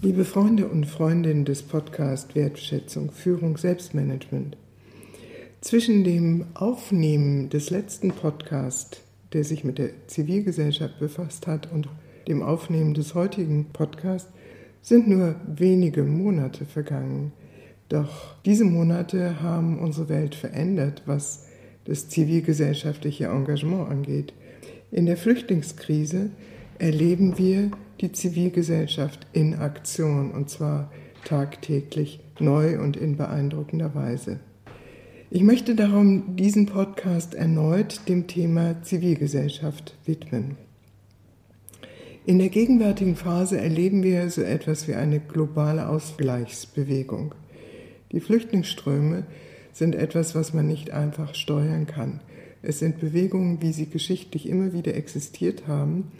Liebe Freunde und Freundinnen des Podcasts Wertschätzung, Führung, Selbstmanagement. Zwischen dem Aufnehmen des letzten Podcasts, der sich mit der Zivilgesellschaft befasst hat, und dem Aufnehmen des heutigen Podcasts sind nur wenige Monate vergangen. Doch diese Monate haben unsere Welt verändert, was das zivilgesellschaftliche Engagement angeht. In der Flüchtlingskrise erleben wir die Zivilgesellschaft in Aktion und zwar tagtäglich neu und in beeindruckender Weise. Ich möchte darum diesen Podcast erneut dem Thema Zivilgesellschaft widmen. In der gegenwärtigen Phase erleben wir so etwas wie eine globale Ausgleichsbewegung. Die Flüchtlingsströme sind etwas, was man nicht einfach steuern kann. Es sind Bewegungen, wie sie geschichtlich immer wieder existiert haben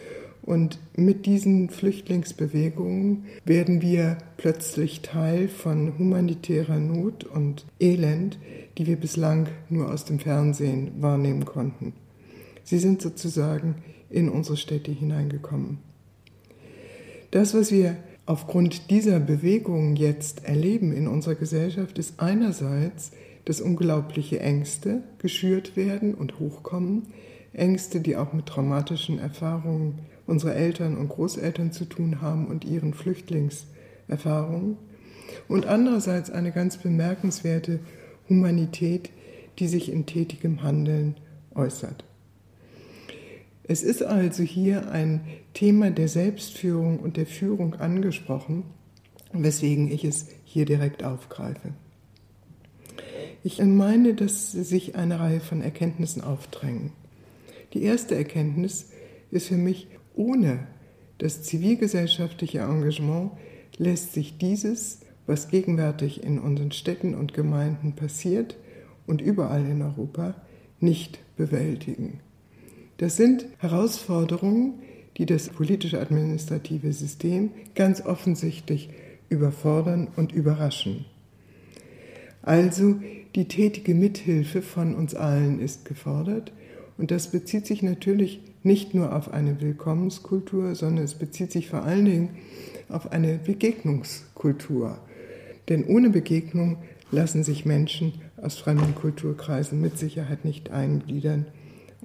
und mit diesen Flüchtlingsbewegungen werden wir plötzlich Teil von humanitärer Not und Elend, die wir bislang nur aus dem Fernsehen wahrnehmen konnten. Sie sind sozusagen in unsere Städte hineingekommen. Das, was wir aufgrund dieser Bewegung jetzt erleben in unserer Gesellschaft, ist einerseits, dass unglaubliche Ängste geschürt werden und hochkommen, Ängste, die auch mit traumatischen Erfahrungen unserer Eltern und Großeltern zu tun haben und ihren Flüchtlingserfahrungen. Und andererseits eine ganz bemerkenswerte Humanität, die sich in tätigem Handeln äußert. Es ist also hier ein Thema der Selbstführung und der Führung angesprochen, weswegen ich es hier direkt aufgreife. Ich meine, dass sich eine Reihe von Erkenntnissen aufdrängen. Die erste Erkenntnis ist für mich, ohne das zivilgesellschaftliche Engagement lässt sich dieses, was gegenwärtig in unseren Städten und Gemeinden passiert und überall in Europa, nicht bewältigen. Das sind Herausforderungen, die das politisch-administrative System ganz offensichtlich überfordern und überraschen. Also die tätige Mithilfe von uns allen ist gefordert und das bezieht sich natürlich nicht nur auf eine Willkommenskultur, sondern es bezieht sich vor allen Dingen auf eine Begegnungskultur. Denn ohne Begegnung lassen sich Menschen aus fremden Kulturkreisen mit Sicherheit nicht eingliedern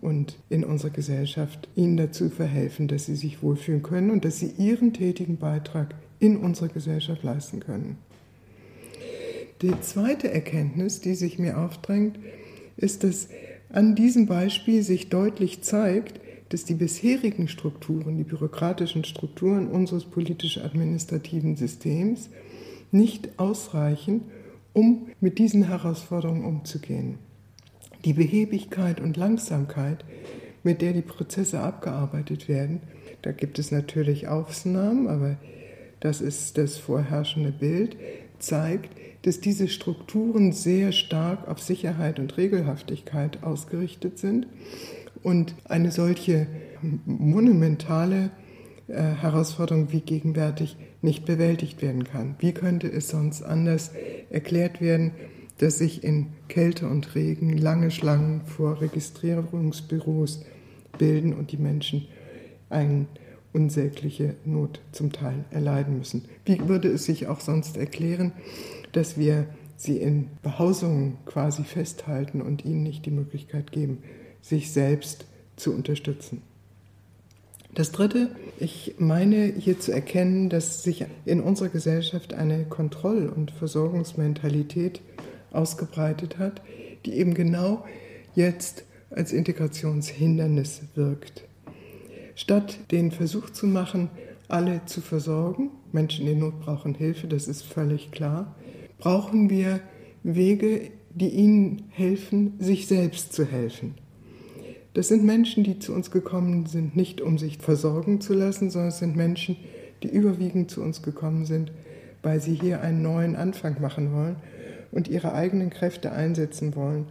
und in unserer Gesellschaft ihnen dazu verhelfen, dass sie sich wohlfühlen können und dass sie ihren tätigen Beitrag in unserer Gesellschaft leisten können. Die zweite Erkenntnis, die sich mir aufdrängt, ist, dass an diesem Beispiel sich deutlich zeigt, dass die bisherigen Strukturen, die bürokratischen Strukturen unseres politisch-administrativen Systems nicht ausreichen, um mit diesen Herausforderungen umzugehen. Die Behebigkeit und Langsamkeit, mit der die Prozesse abgearbeitet werden, da gibt es natürlich Ausnahmen, aber das ist das vorherrschende Bild, zeigt, dass diese Strukturen sehr stark auf Sicherheit und Regelhaftigkeit ausgerichtet sind und eine solche monumentale äh, Herausforderung wie gegenwärtig nicht bewältigt werden kann. Wie könnte es sonst anders erklärt werden, dass sich in Kälte und Regen lange Schlangen vor Registrierungsbüros bilden und die Menschen eine unsägliche Not zum Teil erleiden müssen? Wie würde es sich auch sonst erklären, dass wir sie in Behausungen quasi festhalten und ihnen nicht die Möglichkeit geben, sich selbst zu unterstützen. Das Dritte, ich meine hier zu erkennen, dass sich in unserer Gesellschaft eine Kontroll- und Versorgungsmentalität ausgebreitet hat, die eben genau jetzt als Integrationshindernis wirkt. Statt den Versuch zu machen, alle zu versorgen, Menschen in Not brauchen Hilfe, das ist völlig klar, brauchen wir Wege, die ihnen helfen, sich selbst zu helfen. Das sind Menschen, die zu uns gekommen sind, nicht um sich versorgen zu lassen, sondern es sind Menschen, die überwiegend zu uns gekommen sind, weil sie hier einen neuen Anfang machen wollen und ihre eigenen Kräfte einsetzen wollen,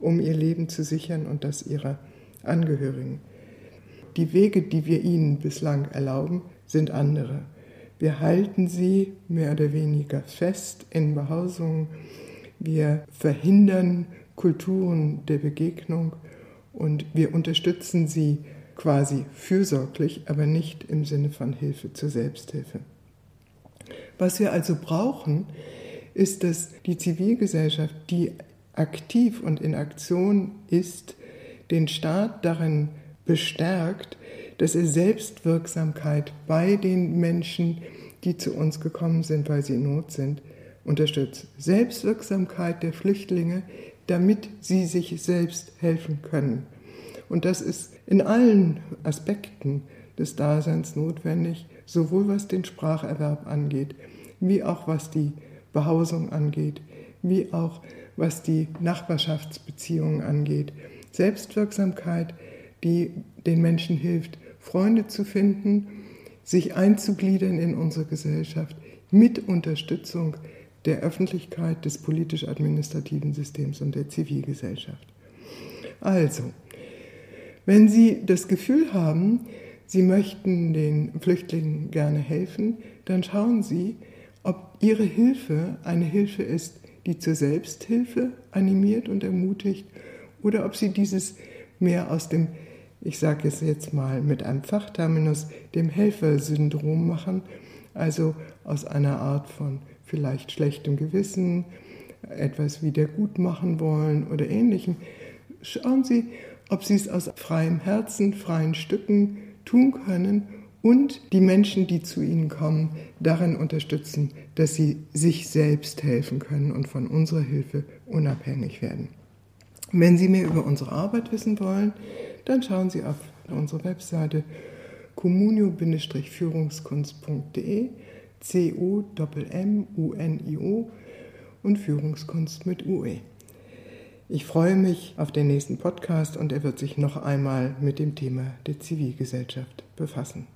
um ihr Leben zu sichern und das ihrer Angehörigen. Die Wege, die wir ihnen bislang erlauben, sind andere. Wir halten sie mehr oder weniger fest in Behausungen. Wir verhindern Kulturen der Begegnung und wir unterstützen sie quasi fürsorglich, aber nicht im Sinne von Hilfe zur Selbsthilfe. Was wir also brauchen, ist, dass die Zivilgesellschaft, die aktiv und in Aktion ist, den Staat darin bestärkt, dass er Selbstwirksamkeit bei den Menschen, die zu uns gekommen sind, weil sie in Not sind, unterstützt. Selbstwirksamkeit der Flüchtlinge, damit sie sich selbst helfen können. Und das ist in allen Aspekten des Daseins notwendig, sowohl was den Spracherwerb angeht, wie auch was die Behausung angeht, wie auch was die Nachbarschaftsbeziehungen angeht. Selbstwirksamkeit, die den Menschen hilft, Freunde zu finden, sich einzugliedern in unsere Gesellschaft mit Unterstützung der Öffentlichkeit, des politisch-administrativen Systems und der Zivilgesellschaft. Also, wenn Sie das Gefühl haben, Sie möchten den Flüchtlingen gerne helfen, dann schauen Sie, ob Ihre Hilfe eine Hilfe ist, die zur Selbsthilfe animiert und ermutigt, oder ob Sie dieses mehr aus dem, ich sage es jetzt mal mit einem Fachterminus, dem Helfersyndrom machen, also aus einer Art von vielleicht schlechtem Gewissen, etwas wieder gut machen wollen oder ähnlichem. Schauen Sie, ob Sie es aus freiem Herzen, freien Stücken tun können und die Menschen, die zu Ihnen kommen, darin unterstützen, dass sie sich selbst helfen können und von unserer Hilfe unabhängig werden. Wenn Sie mehr über unsere Arbeit wissen wollen, dann schauen Sie auf unsere Webseite communio-führungskunst.de C-O-M-M-U-N-I-O und Führungskunst mit UE. Ich freue mich auf den nächsten Podcast und er wird sich noch einmal mit dem Thema der Zivilgesellschaft befassen.